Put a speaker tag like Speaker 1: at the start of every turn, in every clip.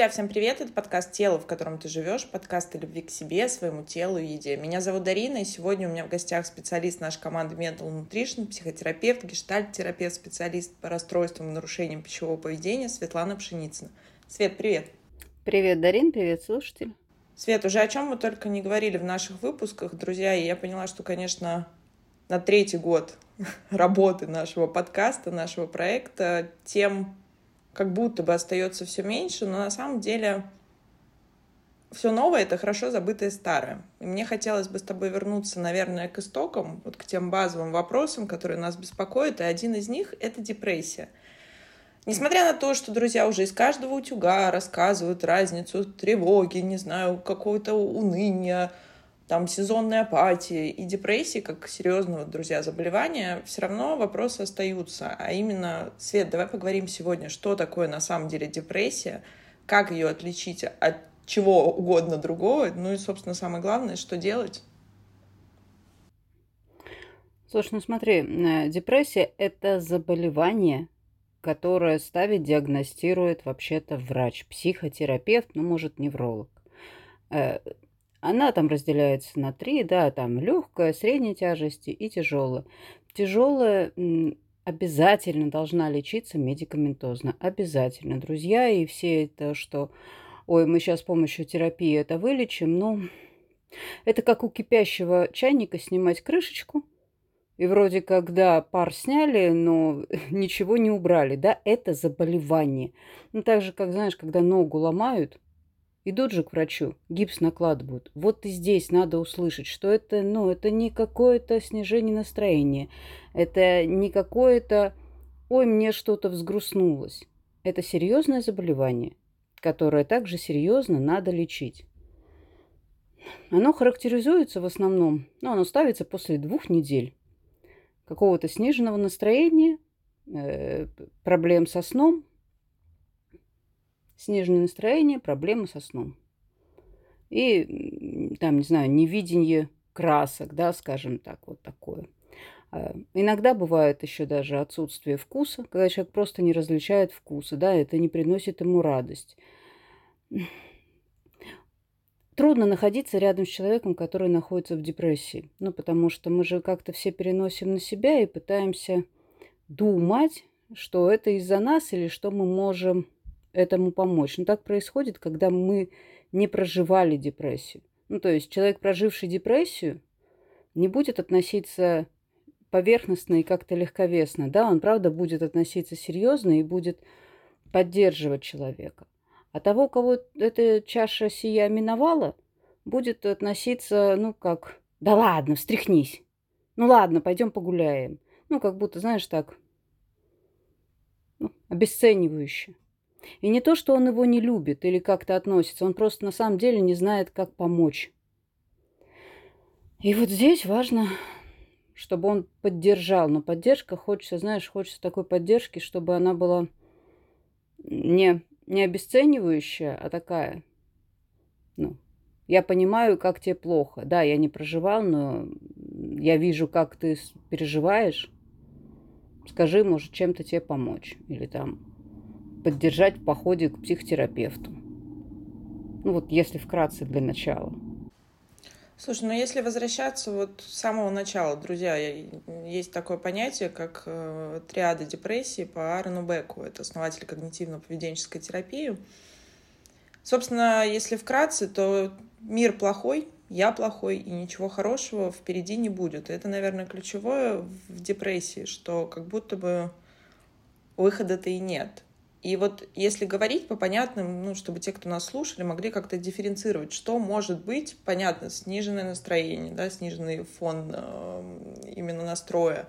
Speaker 1: Друзья, всем привет! Это подкаст «Тело, в котором ты живешь», подкаст о любви к себе, своему телу и еде. Меня зовут Дарина, и сегодня у меня в гостях специалист нашей команды Mental Nutrition, психотерапевт, гештальт-терапевт, специалист по расстройствам и нарушениям пищевого поведения Светлана Пшеницына. Свет, привет!
Speaker 2: Привет, Дарин, привет, слушатель.
Speaker 1: Свет, уже о чем мы только не говорили в наших выпусках, друзья, и я поняла, что, конечно, на третий год работы нашего подкаста, нашего проекта, тем как будто бы остается все меньше, но на самом деле все новое — это хорошо забытое старое. И мне хотелось бы с тобой вернуться, наверное, к истокам, вот к тем базовым вопросам, которые нас беспокоят, и один из них — это депрессия. Несмотря на то, что друзья уже из каждого утюга рассказывают разницу тревоги, не знаю, какого-то уныния, там сезонной апатии и депрессии, как серьезного, друзья, заболевания, все равно вопросы остаются. А именно, Свет, давай поговорим сегодня, что такое на самом деле депрессия, как ее отличить от чего угодно другого, ну и, собственно, самое главное, что делать.
Speaker 2: Слушай, ну смотри, э, депрессия – это заболевание, которое ставит, диагностирует вообще-то врач, психотерапевт, ну, может, невролог. Она там разделяется на три, да, там легкая, средней тяжести и тяжелая. Тяжелая обязательно должна лечиться медикаментозно. Обязательно, друзья. И все это, что, ой, мы сейчас с помощью терапии это вылечим, ну, это как у кипящего чайника снимать крышечку. И вроде как, да, пар сняли, но ничего не убрали, да, это заболевание. Ну, так же, как, знаешь, когда ногу ломают, Идут же к врачу, гипс накладывают. Вот и здесь надо услышать, что это, ну, это не какое-то снижение настроения. Это не какое-то, ой, мне что-то взгрустнулось. Это серьезное заболевание, которое также серьезно надо лечить. Оно характеризуется в основном, ну, оно ставится после двух недель какого-то сниженного настроения, э, проблем со сном, сниженное настроение, проблемы со сном. И там, не знаю, невидение красок, да, скажем так, вот такое. А, иногда бывает еще даже отсутствие вкуса, когда человек просто не различает вкуса, да, это не приносит ему радость. Трудно находиться рядом с человеком, который находится в депрессии. Ну, потому что мы же как-то все переносим на себя и пытаемся думать, что это из-за нас или что мы можем этому помочь. Но так происходит, когда мы не проживали депрессию. Ну, то есть человек, проживший депрессию, не будет относиться поверхностно и как-то легковесно. Да, он, правда, будет относиться серьезно и будет поддерживать человека. А того, кого эта чаша сия миновала, будет относиться, ну, как, да ладно, встряхнись. Ну, ладно, пойдем погуляем. Ну, как будто, знаешь, так, ну, обесценивающе. И не то, что он его не любит или как-то относится, он просто на самом деле не знает, как помочь. И вот здесь важно, чтобы он поддержал. Но поддержка хочется, знаешь, хочется такой поддержки, чтобы она была не, не обесценивающая, а такая, ну, я понимаю, как тебе плохо. Да, я не проживал, но я вижу, как ты переживаешь. Скажи, может, чем-то тебе помочь. Или там, поддержать в походе к психотерапевту. Ну вот если вкратце для начала.
Speaker 1: Слушай, ну если возвращаться вот с самого начала, друзья, есть такое понятие, как э, триада депрессии по Аарону Беку. Это основатель когнитивно-поведенческой терапии. Собственно, если вкратце, то мир плохой, я плохой, и ничего хорошего впереди не будет. Это, наверное, ключевое в депрессии, что как будто бы выхода-то и нет. И вот если говорить по понятным, ну, чтобы те, кто нас слушали, могли как-то дифференцировать, что может быть, понятно, сниженное настроение, да, сниженный фон э, именно настроя,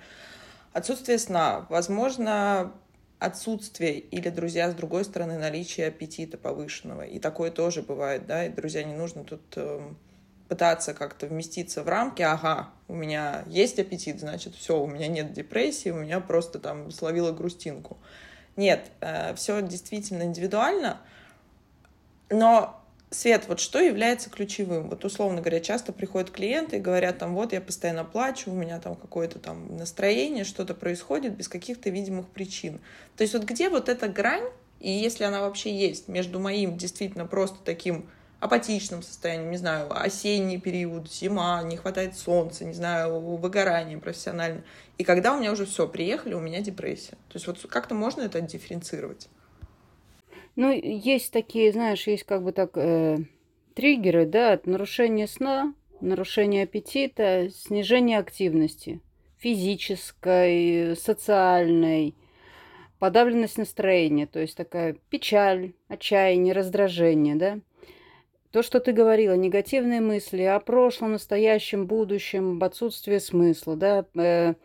Speaker 1: отсутствие сна, возможно, отсутствие или, друзья, с другой стороны, наличие аппетита повышенного. И такое тоже бывает, да, и, друзья, не нужно тут э, пытаться как-то вместиться в рамки, ага, у меня есть аппетит, значит, все, у меня нет депрессии, у меня просто там словила грустинку. Нет, э, все действительно индивидуально. Но Свет, вот что является ключевым? Вот условно говоря, часто приходят клиенты и говорят там, вот я постоянно плачу, у меня там какое-то там настроение, что-то происходит без каких-то видимых причин. То есть вот где вот эта грань, И если она вообще есть между моим действительно просто таким апатичным состоянием, не знаю, осенний период, зима, не хватает солнца, не знаю, выгорание профессионально. И когда у меня уже все, приехали, у меня депрессия. То есть вот как-то можно это дифференцировать?
Speaker 2: Ну, есть такие, знаешь, есть как бы так э, триггеры, да, от нарушения сна, нарушения аппетита, снижение активности физической, социальной, подавленность настроения, то есть такая печаль, отчаяние, раздражение, да. То, что ты говорила, негативные мысли о прошлом, настоящем, будущем, об отсутствии смысла, да, э,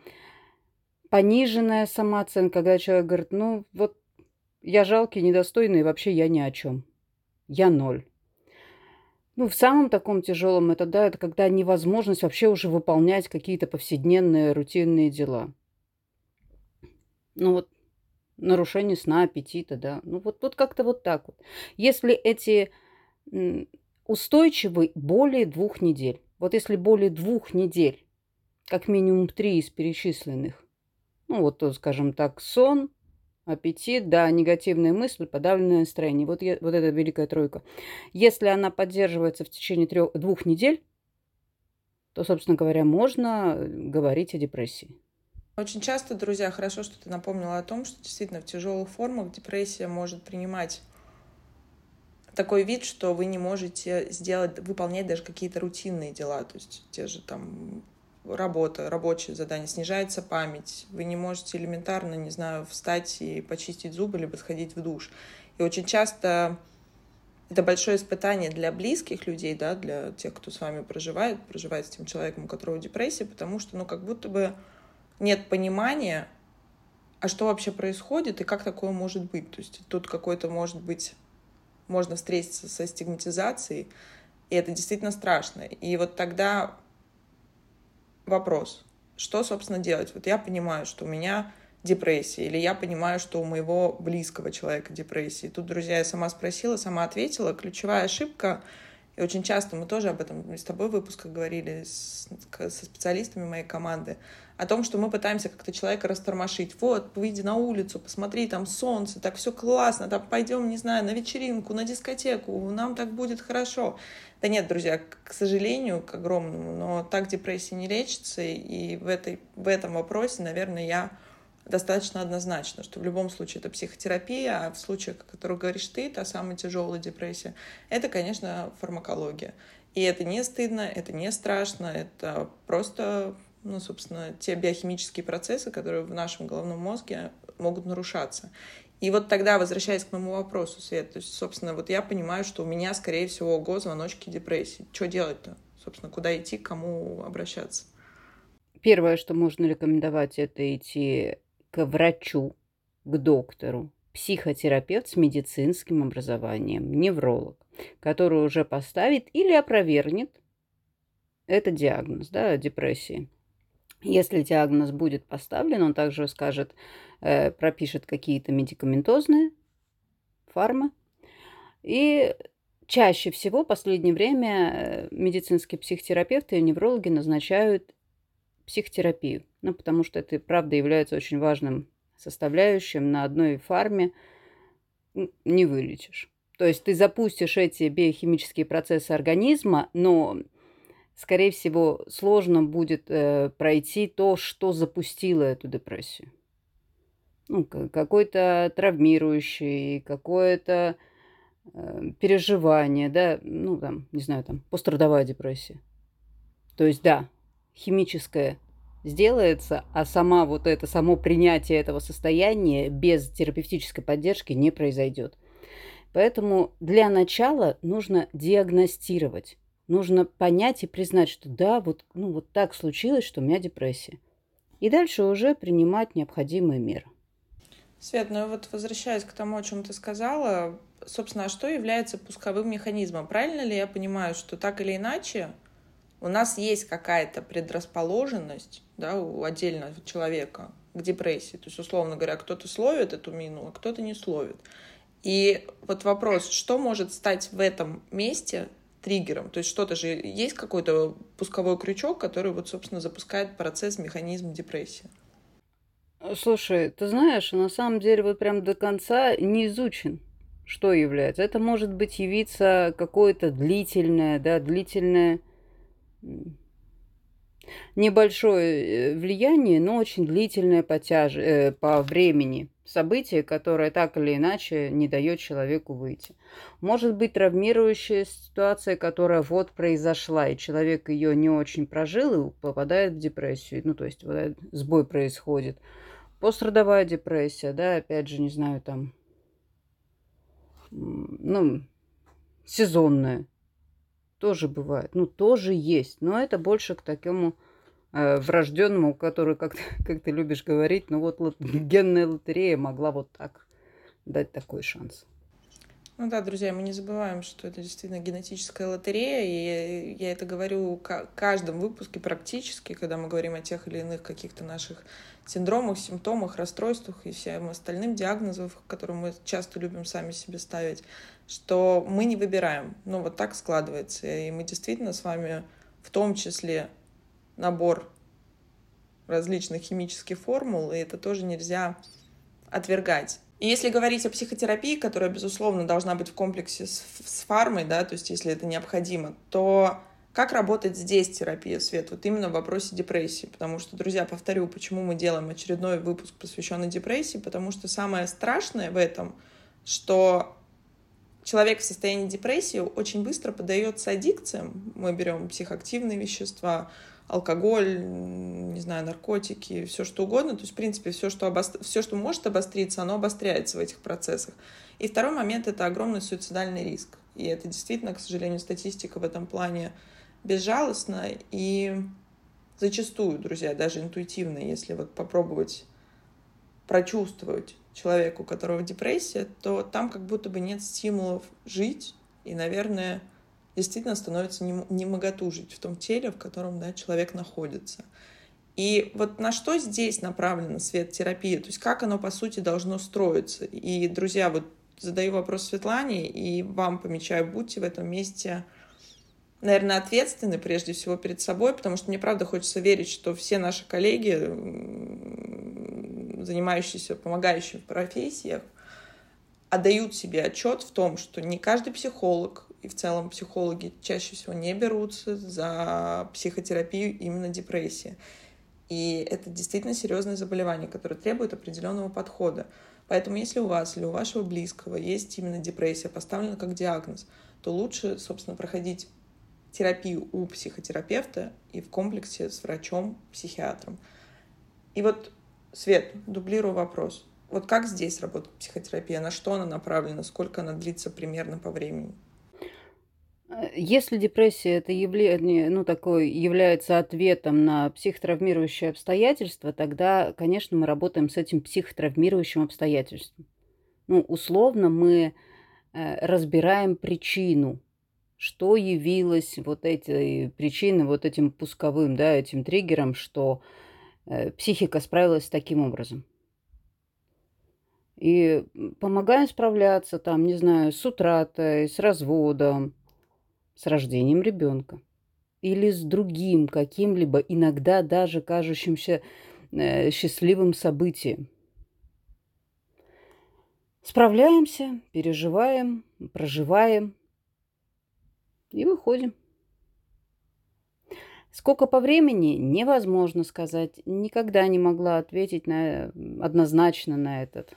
Speaker 2: пониженная самооценка, когда человек говорит, ну вот я жалкий, недостойный, вообще я ни о чем. Я ноль. Ну, в самом таком тяжелом это, да, это когда невозможность вообще уже выполнять какие-то повседневные рутинные дела. Ну вот нарушение сна, аппетита, да. Ну вот, вот как-то вот так вот. Если эти устойчивы более двух недель, вот если более двух недель, как минимум три из перечисленных, ну вот, скажем так, сон, аппетит, да, негативные мысли, подавленное настроение. Вот, я, вот эта великая тройка. Если она поддерживается в течение трех, двух недель, то, собственно говоря, можно э, говорить о депрессии.
Speaker 1: Очень часто, друзья, хорошо, что ты напомнила о том, что действительно в тяжелых формах депрессия может принимать такой вид, что вы не можете сделать, выполнять даже какие-то рутинные дела, то есть те же там работа, рабочее задание, снижается память, вы не можете элементарно, не знаю, встать и почистить зубы, либо сходить в душ. И очень часто это большое испытание для близких людей, да, для тех, кто с вами проживает, проживает с тем человеком, у которого депрессия, потому что, ну, как будто бы нет понимания, а что вообще происходит и как такое может быть. То есть тут какой-то, может быть, можно встретиться со стигматизацией, и это действительно страшно. И вот тогда вопрос, что, собственно, делать? Вот я понимаю, что у меня депрессия, или я понимаю, что у моего близкого человека депрессия. Тут, друзья, я сама спросила, сама ответила. Ключевая ошибка, и очень часто мы тоже об этом с тобой в выпусках говорили, с, со специалистами моей команды, о том, что мы пытаемся как-то человека растормошить. Вот, выйди на улицу, посмотри, там солнце, так все классно, там пойдем, не знаю, на вечеринку, на дискотеку, нам так будет хорошо. Да нет, друзья, к сожалению, к огромному, но так депрессия не лечится, и в, этой, в этом вопросе, наверное, я достаточно однозначно, что в любом случае это психотерапия, а в случаях, о которых говоришь ты, та самая тяжелая депрессия, это, конечно, фармакология. И это не стыдно, это не страшно, это просто ну, собственно, те биохимические процессы, которые в нашем головном мозге могут нарушаться. И вот тогда, возвращаясь к моему вопросу, Свет, то есть, собственно, вот я понимаю, что у меня, скорее всего, ого, звоночки депрессии. Что делать-то? Собственно, куда идти, к кому обращаться?
Speaker 2: Первое, что можно рекомендовать, это идти к врачу, к доктору, психотерапевт с медицинским образованием, невролог, который уже поставит или опровергнет этот диагноз, да, депрессии. Если диагноз будет поставлен, он также скажет, э, пропишет какие-то медикаментозные фармы. И чаще всего в последнее время э, медицинские психотерапевты и неврологи назначают психотерапию. Ну, потому что это, правда, является очень важным составляющим. На одной фарме не вылечишь. То есть ты запустишь эти биохимические процессы организма, но скорее всего, сложно будет э, пройти то, что запустило эту депрессию. Ну, какой-то травмирующий, какое-то э, переживание, да, ну, там, не знаю, там, пострадовая депрессия. То есть, да, химическое сделается, а сама вот это, само принятие этого состояния без терапевтической поддержки не произойдет. Поэтому для начала нужно диагностировать нужно понять и признать, что да, вот, ну, вот так случилось, что у меня депрессия. И дальше уже принимать необходимые меры.
Speaker 1: Свет, ну вот возвращаясь к тому, о чем ты сказала, собственно, а что является пусковым механизмом? Правильно ли я понимаю, что так или иначе у нас есть какая-то предрасположенность да, у отдельного человека к депрессии? То есть, условно говоря, кто-то словит эту мину, а кто-то не словит. И вот вопрос, что может стать в этом месте триггером. То есть что-то же есть какой-то пусковой крючок, который вот, собственно, запускает процесс, механизм депрессии.
Speaker 2: Слушай, ты знаешь, на самом деле вот прям до конца не изучен, что является. Это может быть явиться какое-то длительное, да, длительное небольшое э, влияние, но очень длительное по, тяж... э, по времени событие, которое так или иначе не дает человеку выйти. Может быть травмирующая ситуация, которая вот произошла, и человек ее не очень прожил и попадает в депрессию. Ну, то есть вот сбой происходит. Пострадовая депрессия, да, опять же, не знаю, там, ну, сезонная. Тоже бывает. Ну, тоже есть. Но это больше к такому э, врожденному, который, как, как ты любишь говорить, ну вот лот, генная лотерея могла вот так дать такой шанс.
Speaker 1: Ну да, друзья, мы не забываем, что это действительно генетическая лотерея, и я это говорю в каждом выпуске практически, когда мы говорим о тех или иных каких-то наших синдромах, симптомах, расстройствах и всем остальным диагнозам, которые мы часто любим сами себе ставить, что мы не выбираем. Ну вот так складывается, и мы действительно с вами в том числе набор различных химических формул, и это тоже нельзя отвергать. И если говорить о психотерапии, которая, безусловно, должна быть в комплексе с, с фармой, да, то есть если это необходимо, то как работает здесь терапия, Свет, вот именно в вопросе депрессии? Потому что, друзья, повторю, почему мы делаем очередной выпуск, посвященный депрессии, потому что самое страшное в этом, что человек в состоянии депрессии очень быстро поддается аддикциям. Мы берем психоактивные вещества, алкоголь, не знаю, наркотики, все что угодно. То есть, в принципе, все, что, обостр... все, что может обостриться, оно обостряется в этих процессах. И второй момент — это огромный суицидальный риск. И это действительно, к сожалению, статистика в этом плане безжалостна. И зачастую, друзья, даже интуитивно, если вот попробовать прочувствовать человеку, у которого депрессия, то там как будто бы нет стимулов жить. И, наверное, действительно становится не, моготу жить в том теле, в котором да, человек находится. И вот на что здесь направлена свет-терапия? То есть как оно, по сути, должно строиться? И, друзья, вот задаю вопрос Светлане, и вам помечаю, будьте в этом месте, наверное, ответственны прежде всего перед собой, потому что мне, правда, хочется верить, что все наши коллеги, занимающиеся помогающими профессиях, отдают себе отчет в том, что не каждый психолог, и в целом психологи чаще всего не берутся за психотерапию именно депрессии. И это действительно серьезное заболевание, которое требует определенного подхода. Поэтому если у вас или у вашего близкого есть именно депрессия, поставлена как диагноз, то лучше, собственно, проходить терапию у психотерапевта и в комплексе с врачом-психиатром. И вот, Свет, дублирую вопрос. Вот как здесь работает психотерапия? На что она направлена? Сколько она длится примерно по времени?
Speaker 2: Если депрессия это явление, ну, такой, является ответом на психотравмирующее обстоятельство, тогда, конечно, мы работаем с этим психотравмирующим обстоятельством. Ну, условно мы э, разбираем причину, что явилось вот этой причиной, вот этим пусковым, да, этим триггером, что э, психика справилась таким образом. И помогаем справляться там, не знаю, с утратой, с разводом, с рождением ребенка или с другим каким-либо, иногда даже кажущимся э, счастливым событием. Справляемся, переживаем, проживаем и выходим. Сколько по времени, невозможно сказать. Никогда не могла ответить на, однозначно на этот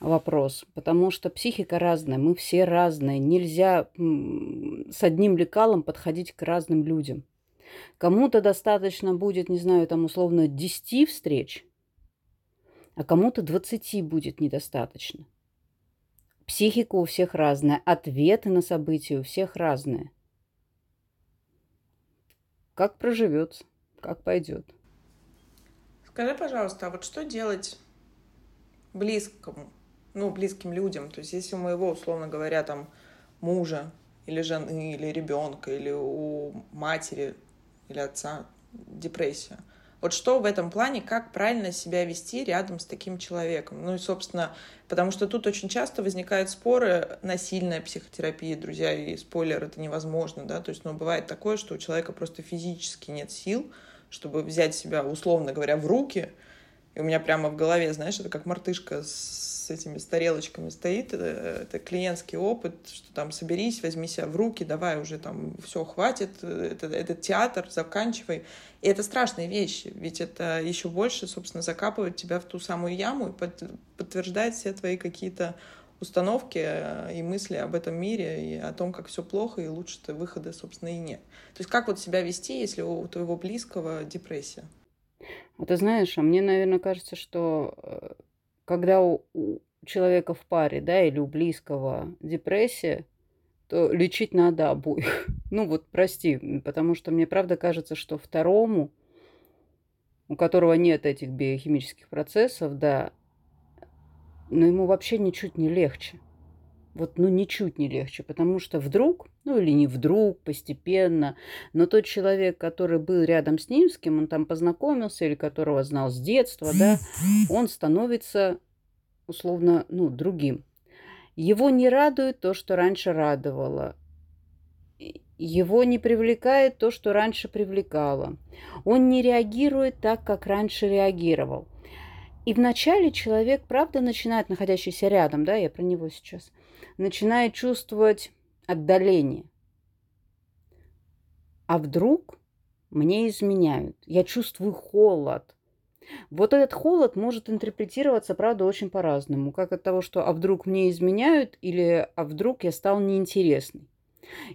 Speaker 2: вопрос, потому что психика разная, мы все разные. Нельзя с одним лекалом подходить к разным людям. Кому-то достаточно будет, не знаю, там условно 10 встреч, а кому-то 20 будет недостаточно. Психика у всех разная, ответы на события у всех разные. Как проживется, как пойдет.
Speaker 1: Скажи, пожалуйста, а вот что делать близкому, ну, близким людям. То есть если у моего, условно говоря, там мужа или жены, или ребенка, или у матери или отца депрессия. Вот что в этом плане, как правильно себя вести рядом с таким человеком? Ну и, собственно, потому что тут очень часто возникают споры, насильная психотерапия, друзья, и спойлер, это невозможно, да, то есть, ну, бывает такое, что у человека просто физически нет сил, чтобы взять себя, условно говоря, в руки И у меня прямо в голове, знаешь, это как мартышка с этими с тарелочками стоит. Это, это клиентский опыт, что там соберись, возьми себя в руки, давай уже там все, хватит, это, этот театр, заканчивай. И это страшные вещи, ведь это еще больше, собственно, закапывает тебя в ту самую яму и под, подтверждает все твои какие-то установки э, и мысли об этом мире и о том, как все плохо, и лучше-то выхода, собственно, и нет. То есть как вот себя вести, если у твоего близкого депрессия?
Speaker 2: А ты знаешь, а мне, наверное, кажется, что э, когда у, у человека в паре, да, или у близкого депрессия, то лечить надо обоих. Ну вот, прости, потому что мне правда кажется, что второму, у которого нет этих биохимических процессов, да, но ему вообще ничуть не легче. Вот, ну, ничуть не легче, потому что вдруг, ну, или не вдруг, постепенно, но тот человек, который был рядом с ним, с кем он там познакомился, или которого знал с детства, да, он становится, условно, ну, другим. Его не радует то, что раньше радовало. Его не привлекает то, что раньше привлекало. Он не реагирует так, как раньше реагировал. И вначале человек, правда, начинает, находящийся рядом, да, я про него сейчас, начинает чувствовать отдаление. А вдруг мне изменяют? Я чувствую холод. Вот этот холод может интерпретироваться, правда, очень по-разному. Как от того, что «а вдруг мне изменяют» или «а вдруг я стал неинтересный».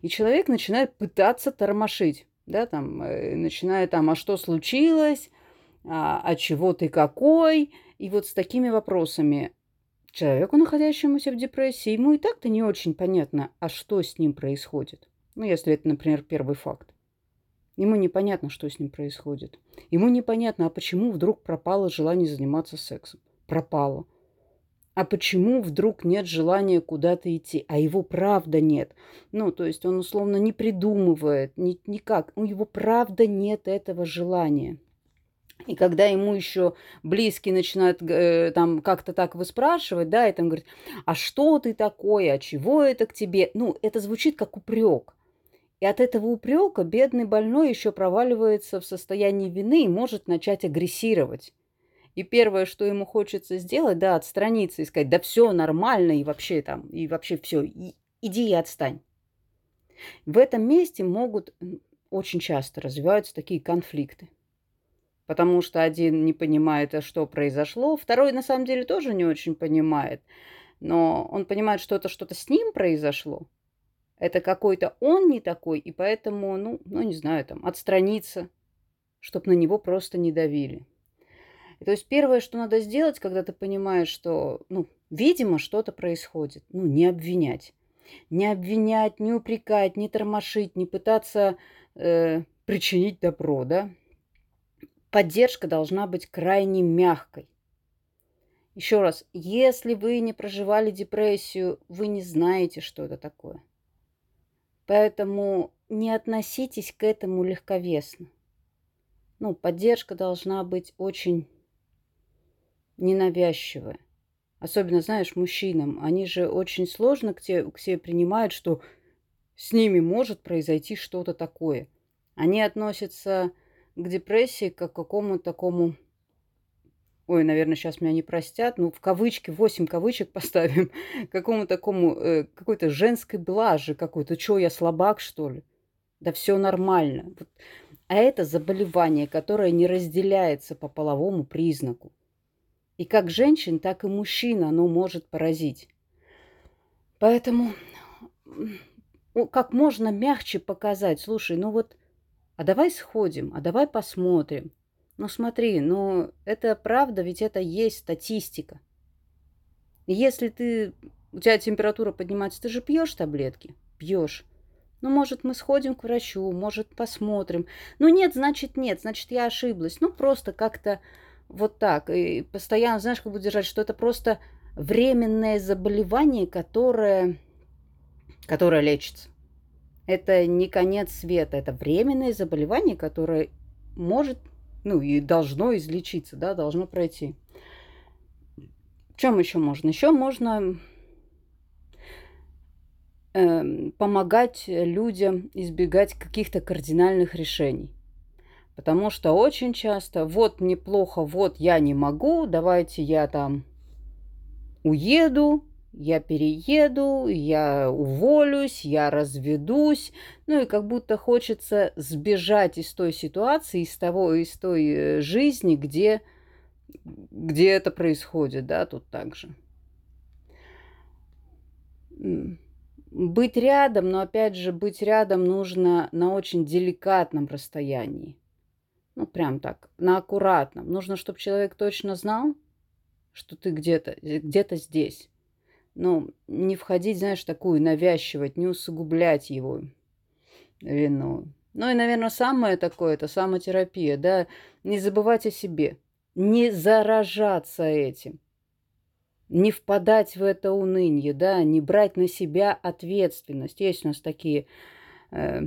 Speaker 2: И человек начинает пытаться тормошить, да, там, э, начиная там «а что случилось?», «а, а чего ты какой?», и вот с такими вопросами Человеку, находящемуся в депрессии, ему и так-то не очень понятно, а что с ним происходит. Ну, если это, например, первый факт. Ему непонятно, что с ним происходит. Ему непонятно, а почему вдруг пропало желание заниматься сексом. Пропало. А почему вдруг нет желания куда-то идти? А его правда нет. Ну, то есть он условно не придумывает, ни, никак. У него правда нет этого желания. И когда ему еще близкие начинают э, там как-то так выспрашивать, да, и там говорит, а что ты такое, а чего это к тебе? Ну, это звучит как упрек. И от этого упрека бедный больной еще проваливается в состоянии вины и может начать агрессировать. И первое, что ему хочется сделать, да, отстраниться и сказать, да все нормально, и вообще там, и вообще все, и, иди и отстань. В этом месте могут очень часто развиваются такие конфликты потому что один не понимает, а что произошло, второй на самом деле тоже не очень понимает, но он понимает, что это что-то с ним произошло, это какой-то он не такой, и поэтому, ну, ну не знаю, там, отстраниться, чтобы на него просто не давили. И то есть первое, что надо сделать, когда ты понимаешь, что, ну, видимо, что-то происходит, ну, не обвинять. Не обвинять, не упрекать, не тормошить, не пытаться э, причинить добро, да, поддержка должна быть крайне мягкой. Еще раз, если вы не проживали депрессию, вы не знаете, что это такое. Поэтому не относитесь к этому легковесно. Ну, поддержка должна быть очень ненавязчивая. Особенно, знаешь, мужчинам. Они же очень сложно к, тебе, к себе принимают, что с ними может произойти что-то такое. Они относятся к депрессии, как к какому-то такому... Ой, наверное, сейчас меня не простят, ну, в кавычки, 8 кавычек поставим, какому такому, э, какой-то женской блажи какой-то. Что, я слабак, что ли? Да все нормально. Вот. А это заболевание, которое не разделяется по половому признаку. И как женщин, так и мужчин оно может поразить. Поэтому как можно мягче показать, слушай, ну вот а давай сходим, а давай посмотрим. Ну смотри, ну это правда, ведь это есть статистика. Если ты, у тебя температура поднимается, ты же пьешь таблетки? Пьешь. Ну, может, мы сходим к врачу, может, посмотрим. Ну, нет, значит, нет, значит, я ошиблась. Ну, просто как-то вот так. И постоянно, знаешь, как бы держать, что это просто временное заболевание, которое, которое лечится. Это не конец света, это временное заболевание, которое может, ну и должно излечиться, да, должно пройти. В чем еще можно? Еще можно э, помогать людям избегать каких-то кардинальных решений. Потому что очень часто вот неплохо, вот я не могу, давайте я там уеду, я перееду, я уволюсь, я разведусь. Ну и как будто хочется сбежать из той ситуации, из того, из той э, жизни, где, где это происходит, да, тут также. Быть рядом, но опять же, быть рядом нужно на очень деликатном расстоянии. Ну, прям так, на аккуратном. Нужно, чтобы человек точно знал, что ты где-то, где-то здесь ну, не входить, знаешь, такую, навязчивать, не усугублять его вину. Ну и, наверное, самое такое, это самотерапия, да, не забывать о себе, не заражаться этим, не впадать в это уныние, да, не брать на себя ответственность. Есть у нас такие э,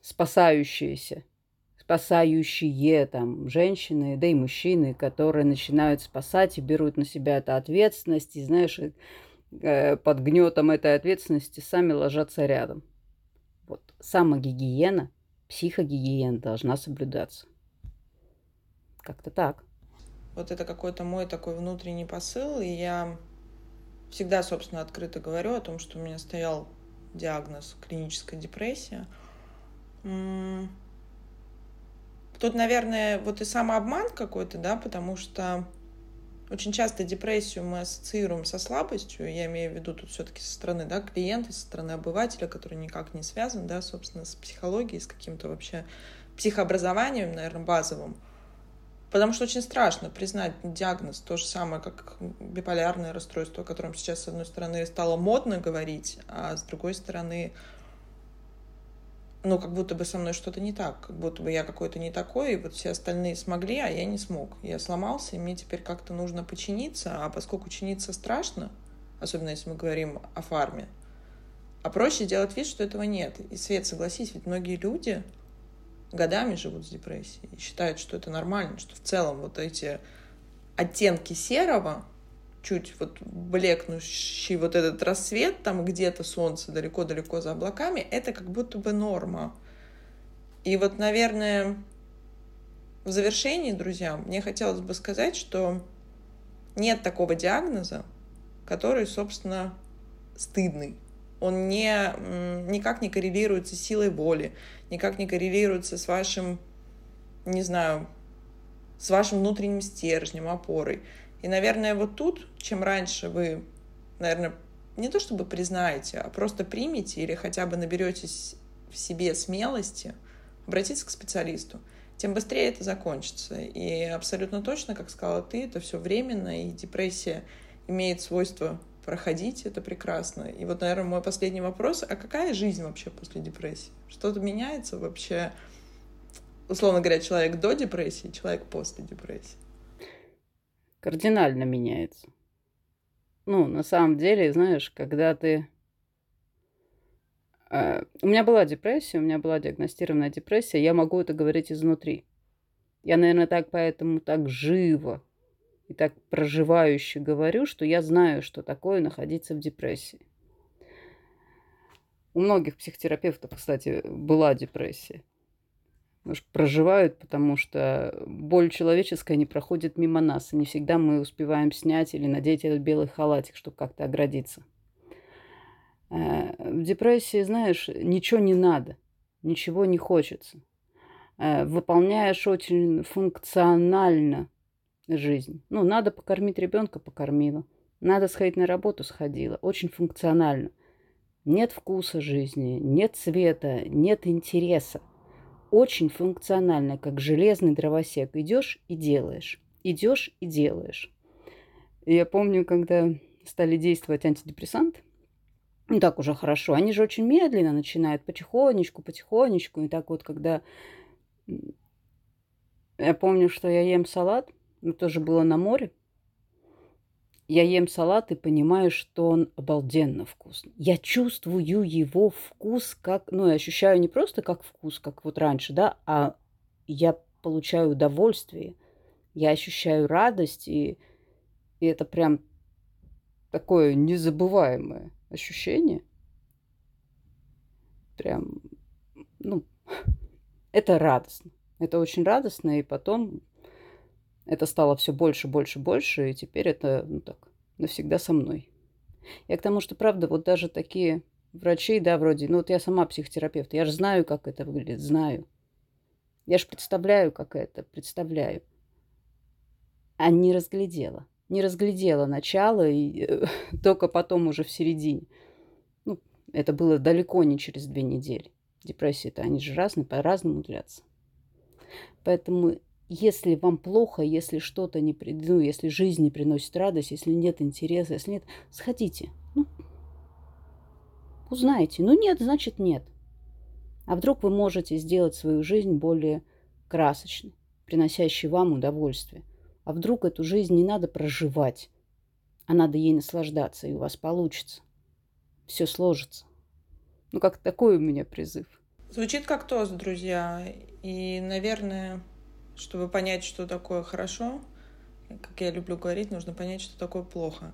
Speaker 2: спасающиеся, спасающие там женщины, да и мужчины, которые начинают спасать и берут на себя эту ответственность, и, знаешь, под гнетом этой ответственности сами ложатся рядом. Вот самогигиена, психогигиена должна соблюдаться. Как-то так.
Speaker 1: Вот это какой-то мой такой внутренний посыл, и я всегда, собственно, открыто говорю о том, что у меня стоял диагноз клиническая депрессия. Тут, наверное, вот и самообман какой-то, да, потому что очень часто депрессию мы ассоциируем со слабостью, я имею в виду тут все-таки со стороны да, клиента, со стороны обывателя, который никак не связан, да, собственно, с психологией, с каким-то вообще психообразованием, наверное, базовым. Потому что очень страшно признать диагноз, то же самое, как биполярное расстройство, о котором сейчас, с одной стороны, стало модно говорить, а с другой стороны, ну, как будто бы со мной что-то не так, как будто бы я какой-то не такой, и вот все остальные смогли, а я не смог. Я сломался, и мне теперь как-то нужно починиться, а поскольку чиниться страшно, особенно если мы говорим о фарме, а проще делать вид, что этого нет. И, Свет, согласись, ведь многие люди годами живут с депрессией и считают, что это нормально, что в целом вот эти оттенки серого, чуть вот блекнущий вот этот рассвет, там где-то солнце далеко-далеко за облаками, это как будто бы норма. И вот, наверное, в завершении, друзья, мне хотелось бы сказать, что нет такого диагноза, который, собственно, стыдный. Он не, никак не коррелируется с силой воли, никак не коррелируется с вашим, не знаю, с вашим внутренним стержнем, опорой. И, наверное, вот тут, чем раньше вы, наверное, не то чтобы признаете, а просто примете или хотя бы наберетесь в себе смелости обратиться к специалисту, тем быстрее это закончится. И абсолютно точно, как сказала ты, это все временно, и депрессия имеет свойство проходить, это прекрасно. И вот, наверное, мой последний вопрос, а какая жизнь вообще после депрессии? Что-то меняется вообще, условно говоря, человек до депрессии, человек после депрессии?
Speaker 2: Кардинально меняется. Ну, на самом деле, знаешь, когда ты... Э, у меня была депрессия, у меня была диагностированная депрессия, я могу это говорить изнутри. Я, наверное, так поэтому так живо и так проживающе говорю, что я знаю, что такое находиться в депрессии. У многих психотерапевтов, кстати, была депрессия проживают, потому что боль человеческая не проходит мимо нас. И не всегда мы успеваем снять или надеть этот белый халатик, чтобы как-то оградиться. Э, в депрессии, знаешь, ничего не надо, ничего не хочется. Э, выполняешь очень функционально жизнь. Ну, надо покормить ребенка, покормила. Надо сходить на работу, сходила. Очень функционально. Нет вкуса жизни, нет цвета, нет интереса очень функционально, как железный дровосек. Идешь и делаешь. Идешь и делаешь. Я помню, когда стали действовать антидепрессанты, ну так уже хорошо, они же очень медленно начинают, потихонечку, потихонечку. И так вот, когда я помню, что я ем салат, ну тоже было на море, я ем салат и понимаю, что он обалденно вкусный. Я чувствую его вкус как... Ну, я ощущаю не просто как вкус, как вот раньше, да, а я получаю удовольствие, я ощущаю радость, и, и это прям такое незабываемое ощущение. Прям, ну, это радостно. Это очень радостно, и потом это стало все больше, больше, больше, и теперь это, ну так, навсегда со мной. Я к тому, что, правда, вот даже такие врачи, да, вроде, ну вот я сама психотерапевт, я же знаю, как это выглядит, знаю. Я же представляю, как это, представляю. А не разглядела. Не разглядела начало, и э, только потом уже в середине. Ну, это было далеко не через две недели. Депрессии-то, они же разные, по-разному длятся. Поэтому если вам плохо, если что-то не, ну, если жизнь не приносит радость, если нет интереса, если нет, сходите. Ну, узнайте. Ну, нет, значит, нет. А вдруг вы можете сделать свою жизнь более красочной, приносящей вам удовольствие. А вдруг эту жизнь не надо проживать, а надо ей наслаждаться, и у вас получится. Все сложится. Ну, как такой у меня призыв.
Speaker 1: Звучит как тост, друзья. И, наверное, чтобы понять, что такое хорошо, как я люблю говорить, нужно понять, что такое плохо.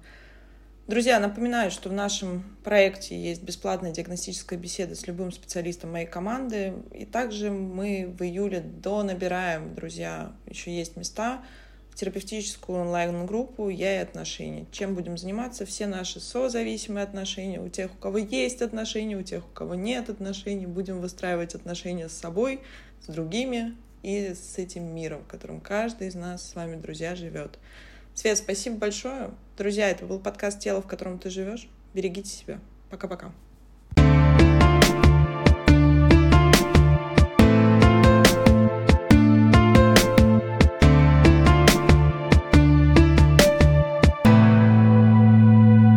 Speaker 1: Друзья, напоминаю, что в нашем проекте есть бесплатная диагностическая беседа с любым специалистом моей команды. И также мы в июле до набираем, друзья, еще есть места в терапевтическую онлайн-группу «Я и отношения». Чем будем заниматься? Все наши созависимые отношения, у тех, у кого есть отношения, у тех, у кого нет отношений. Будем выстраивать отношения с собой, с другими, и с этим миром, в котором каждый из нас с вами, друзья, живет. Свет, спасибо большое. Друзья, это был подкаст «Тело, в котором ты живешь». Берегите себя. Пока-пока.